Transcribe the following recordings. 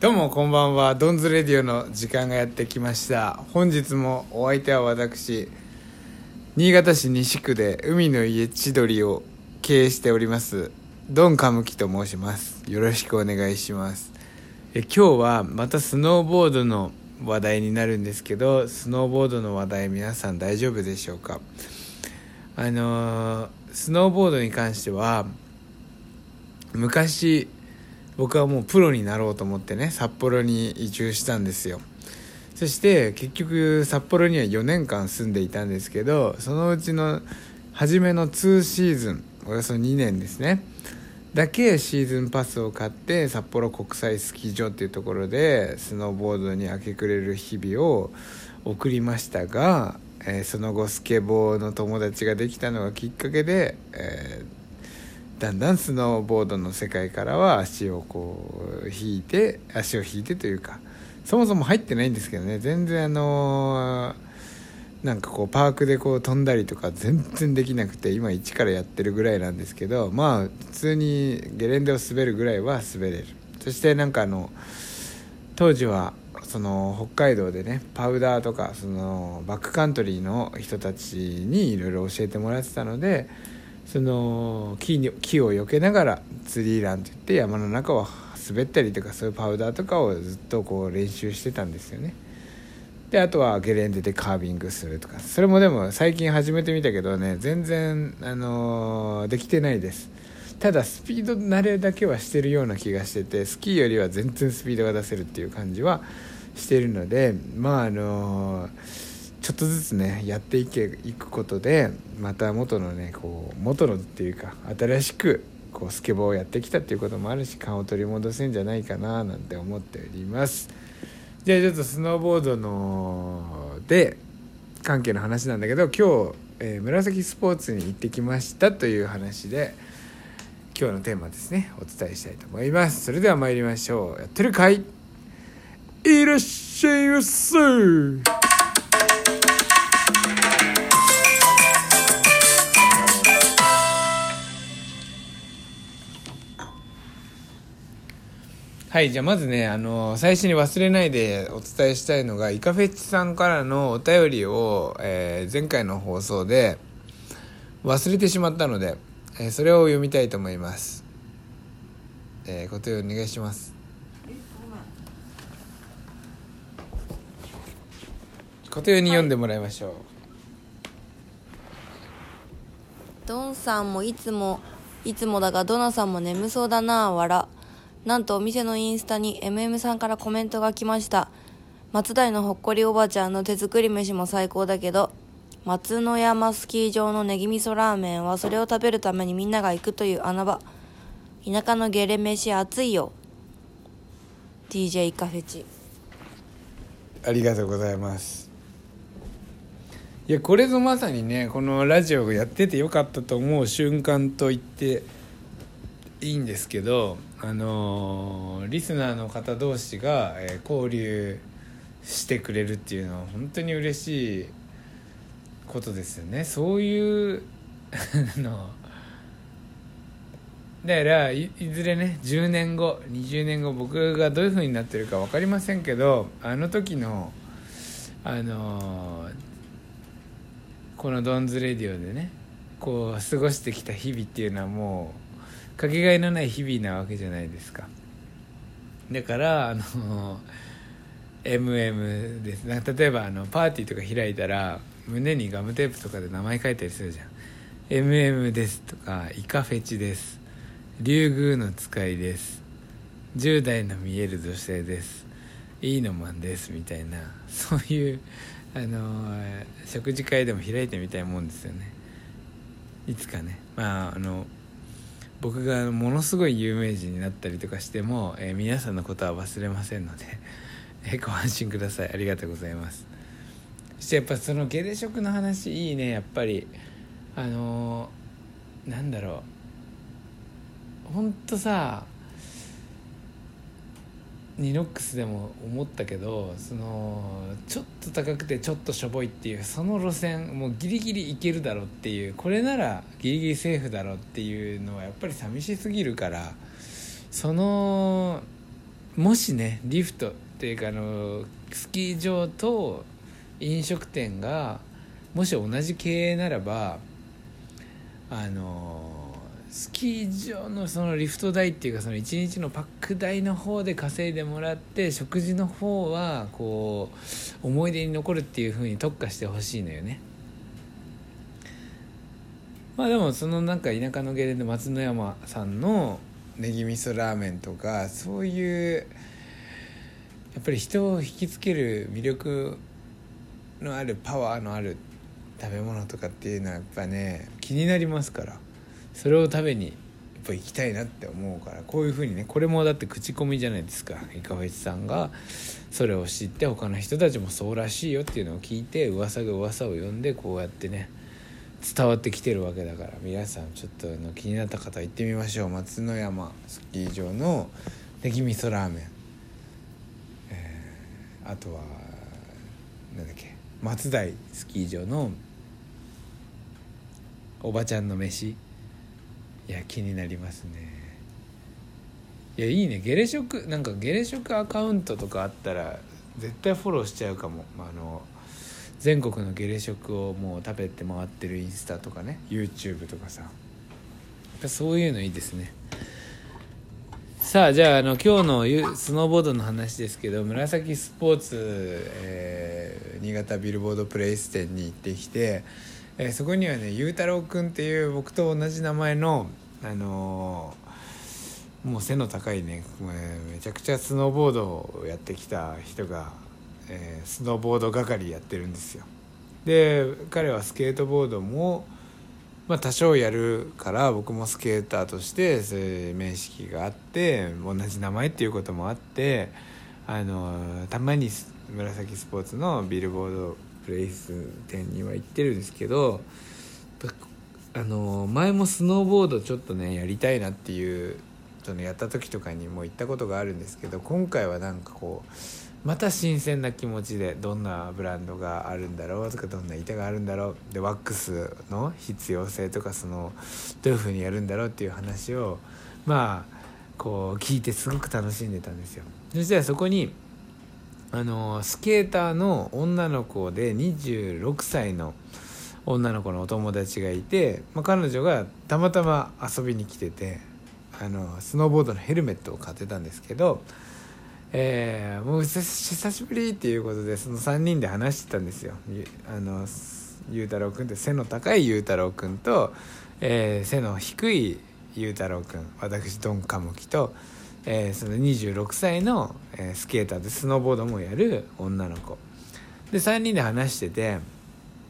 どうもこんばんは。ドンズレディオの時間がやってきました。本日もお相手は私新潟市西区で海の家千鳥を経営しておりますドンカムキと申します。よろしくお願いします。え今日はまたスノーボードの話題になるんですけどスノーボードの話題皆さん大丈夫でしょうか？あのースノーボードに関しては昔僕はもうプロになろうと思ってね札幌に移住したんですよ。そして結局札幌には4年間住んでいたんですけどそのうちの初めの2シーズンおよそ2年ですねだけシーズンパスを買って札幌国際スキー場っていうところでスノーボードに明け暮れる日々を送りましたが、えーその後スケボーの友達ができたのがきっかけで、えーだんだんスノーボードの世界からは足をこう引いて足を引いてというかそもそも入ってないんですけどね。全然あのなんかこうパークでこう飛んだりとか全然できなくて今一からやってるぐらいなんですけどまあ普通にゲレンデを滑るぐらいは滑れる。そしてなんかあの当時はその北海道でねパウダーとかそのバックカントリーの人たちにいろいろ教えてもらってたのでその木に木を避けながらツリーランといって山の中を滑ったりとかそういうパウダーとかをずっとこう練習してたんですよね。であとはゲレンデでカービングするとか。それもでも最近始めてみたけどね全然、あのーできてないです。ただスピード慣れだけはしてるような気がしててスキーよりは全然スピードが出せるっていう感じはしてるのでまああのーちょっとずつねやっていけいくことでまた元のねこう元のっていうか新しくこうスケボーをやってきたっていうこともあるし勘を取り戻せんじゃないかななんて思っております。じゃあちょっとスノーボードので関係の話なんだけど今日、えー紫スポーツに行ってきましたという話で今日のテーマですねお伝えしたいと思います。それでは参りましょう。やってるかい？いらっしゃいませ！はいじゃあまずねあの最初に忘れないでお伝えしたいのがイカフェッチさんからのお便りを、えー前回の放送で忘れてしまったので、えーそれを読みたいと思います。えー、ご提お願いします。ご提に読んでもらいましょう、ドンさんもいつもいつもだがドナさんも眠そうだなあわらなんとお店のインスタに MM さんからコメントが来ました。松代のほっこりおばちゃんの手作り飯も最高だけど松野山スキー場のネギ味噌ラーメンはそれを食べるためにみんなが行くという穴場。田舎のゲレ飯熱いよ。DJ カフェチ。ありがとうございます。いやこれぞまさにねこのラジオをやっててよかったと思う瞬間と言っていいんですけどあのーリスナーの方同士が、えー交流してくれるっていうのは本当に嬉しいことですよね。そういうのだからいいずれね10年後20年後僕がどういう風になってるか分かりませんけどあの時のあのーこの「ドンズレディオ」でねこう過ごしてきた日々っていうのはもうかけがえのない日々なわけじゃないですか。だからあの MM です。な例えばあのパーティーとか開いたら胸にガムテープとかで名前書いたりするじゃん。MM ですとかイカフェチです。竜宮の使いです。10代の見える女性です。いいのマンですみたいな。そういうあの食事会でも開いてみたいもんですよね。いつかね。まああの僕がものすごい有名人になったりとかしても、えー皆さんのことは忘れませんので、えーご安心ください。ありがとうございます。そしてやっぱそのゲレ食の話いいね。やっぱり。あのーなんだろう。ほんとさニノックスでも思ったけどそのちょっと高くてちょっとしょぼいっていうその路線もうギリギリいけるだろうっていうこれならギリギリセーフだろうっていうのはやっぱり寂しすぎるからそのもしねリフトっていうかあのスキー場と飲食店がもし同じ経営ならばあのスキー場のそのリフト代っていうかその1日のパック代の方で稼いでもらって食事の方はこう思い出に残るっていう風に特化してほしいのよね。まあでもそのなんか田舎のゲレンデ松之山さんのネギ味噌ラーメンとかそういうやっぱり人を引きつける魅力のあるパワーのある食べ物とかっていうのはやっぱね気になりますから。それを食べにやっぱ行きたいなって思うからこういうふうにねこれもだって口コミじゃないですか。イカフェチさんがそれを知って他の人たちもそうらしいよっていうのを聞いて噂が噂を呼んでこうやってね伝わってきてるわけだから皆さんちょっとの気になった方行ってみましょう。松之山スキー場のネギ味噌ラーメン、えーあとはなんだっけ松代スキー場のおばちゃんの飯。いや気になりますね。いやいいね。ゲレ食なんかゲレ食アカウントとかあったら絶対フォローしちゃうかも、まあ、あの全国のゲレ食をもう食べて回ってるインスタとかね。YouTube とかさ。やっぱそういうのいいですね。さあじゃああの今日のスノーボードの話ですけど紫スポーツ、えー新潟ビルボードプレイス店に行ってきて、えーそこにはねゆうたろうくんっていう僕と同じ名前のあのーもう背の高いねもうねめちゃくちゃスノーボードをやってきた人が、えースノーボード係やってるんですよ。で彼はスケートボードもまあ多少やるから僕もスケーターとしてそういう面識があって同じ名前っていうこともあってあのたまに紫スポーツのビルボードプレイス店には行ってるんですけどあの前もスノーボードちょっとねやりたいなっていうそのやった時とかにも行ったことがあるんですけど今回はなんかこうまた新鮮な気持ちでどんなブランドがあるんだろうとかどんな板があるんだろうでワックスの必要性とかそのどういうふうにやるんだろうっていう話をまあこう聞いてすごく楽しんでたんですよ。そしたらそこにあのスケーターの女の子で26歳の女の子のお友達がいて、まあ、彼女がたまたま遊びに来ててあのスノーボードのヘルメットを買ってたんですけど、えーもう久しぶりっていうことでその3人で話してたんですよ。ゆあのゆうたろうくんって背の高いゆうたろうくんと、えー背の低いゆうたろうくん私ドンカムキと、えーその26歳の、えースケーターでスノーボードもやる女の子。で3人で話してて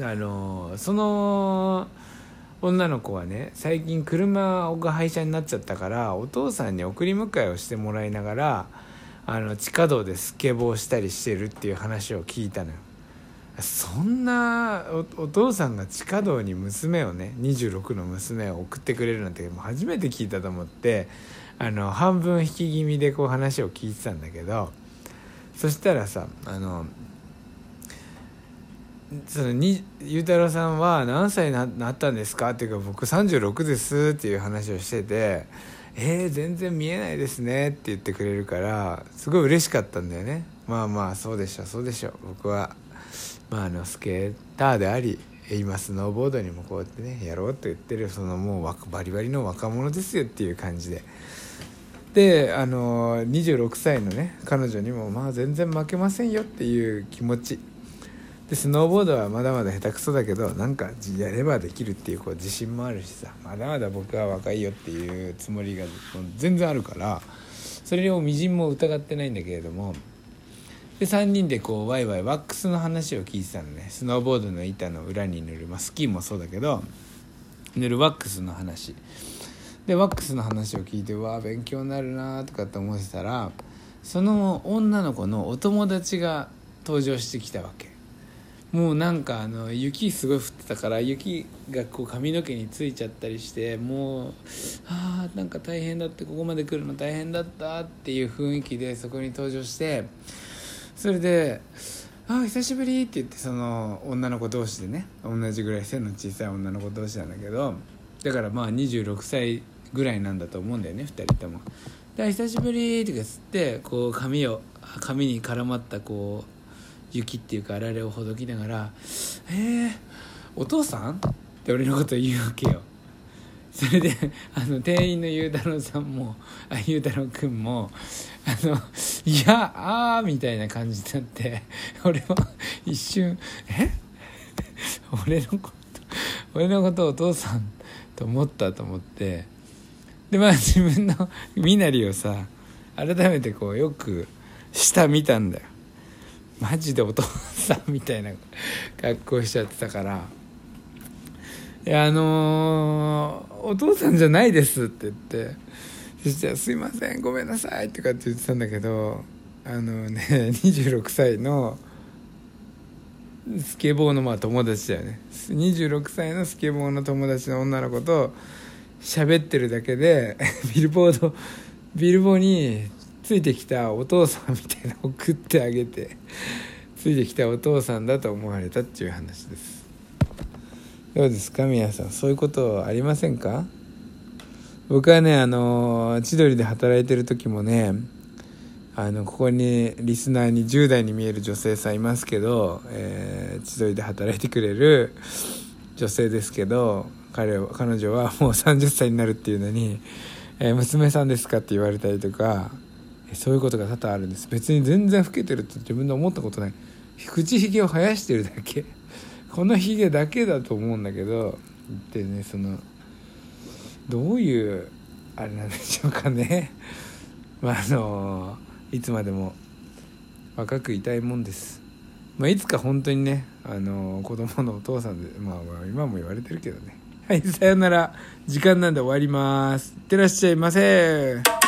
あのその女の子はね最近車が廃車になっちゃったからお父さんに送り迎えをしてもらいながらあの地下道でスケボーしたりしてるっていう話を聞いたのよ。そんなおお父さんが地下道に娘をね26の娘を送ってくれるなんてもう初めて聞いたと思ってあの半分引き気味でこう話を聞いてたんだけどそしたらさあのそのにゆうたろうさんは何歳になったんですか？っていうか僕36ですっていう話をしてて「えー、全然見えないですね」って言ってくれるからすごい嬉しかったんだよね。まあまあそうでしょそうでしょ僕は、まあ、あのスケーターであり今スノーボードにもこうやってねやろうと言ってるそのもうバリバリの若者ですよっていう感じで。であの26歳のね彼女にもまあ全然負けませんよっていう気持ち。でスノーボードはまだまだ下手くそだけどなんかやればできるっていうこう自信もあるしさ。まだまだ僕は若いよっていうつもりが全然あるからそれをみじんも疑ってないんだけれども。で3人でこうワイワイワックスの話を聞いてたのね。スノーボードの板の裏に塗る、まあ、スキーもそうだけど塗るワックスの話。でワックスの話を聞いてうわ勉強になるなとかって思ってたらその女の子のお友達が登場してきたわけ。もうなんかあの雪すごい降ってたから雪がこう髪の毛についちゃったりしてもうああんか大変だってここまで来るの大変だったっていう雰囲気でそこに登場してそれで「ああ久しぶり」って言ってその女の子同士でね同じぐらい背の小さい女の子同士なんだけどだからまあ26歳ぐらいなんだと思うんだよね2人とも。で久しぶり」とかつってこう髪を髪に絡まったこう雪っていうかあられをほどきながら「えー、お父さん?」って俺のこと言うわけよそれであの店員のゆうたろうさんもあゆうたろうくんもあの「いやあー」みたいな感じになって俺は一瞬「え？俺のこと俺のことお父さんと思ったと思ってでまあ自分の 身なりをさ改めてこうよく下見たんだよ。マジでお父さんみたいな格好しちゃってたから「いやあのー、お父さんじゃないです」って言ってそしたら「すいませんごめんなさい」とかって言ってたんだけどあのね 26歳のスケボーのまあ友達だよね。26歳のスケボーの友達の女の子と喋ってるだけで ビルボードビルボについてきたお父さんみたいな送ってあげてついてきたお父さんだと思われたっていう話です。どうですか皆さん。そういうことありませんか？僕はねあの千鳥で働いてる時もねあのここにリスナーに10代に見える女性さんいますけど、えー、千鳥で働いてくれる女性ですけど彼彼女はもう30歳になるっていうのに「えー、娘さんですか?」って言われたりとかそういうことが多々あるんです。別に全然老けてるって自分で思ったことない。口ひげを生やしてるだけ。このひげだけだと思うんだけどでねそのどういうあれなんでしょうかね。まああのいつまでも若くいたいもんです。まあいつか本当にねあの子供のお父さんでまあまあ今も言われてるけどね。はいさよなら。時間なんで終わります。いってらっしゃいませ。